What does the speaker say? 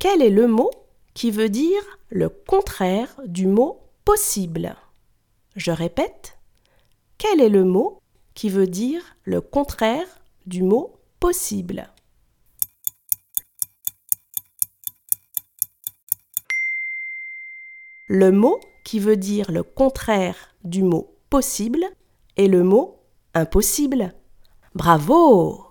Quel est le mot qui veut dire le contraire du mot possible? Je répète. Quel est le mot qui veut dire le contraire du mot possible? Le mot qui veut dire le contraire du mot possible est le mot impossible. Bravo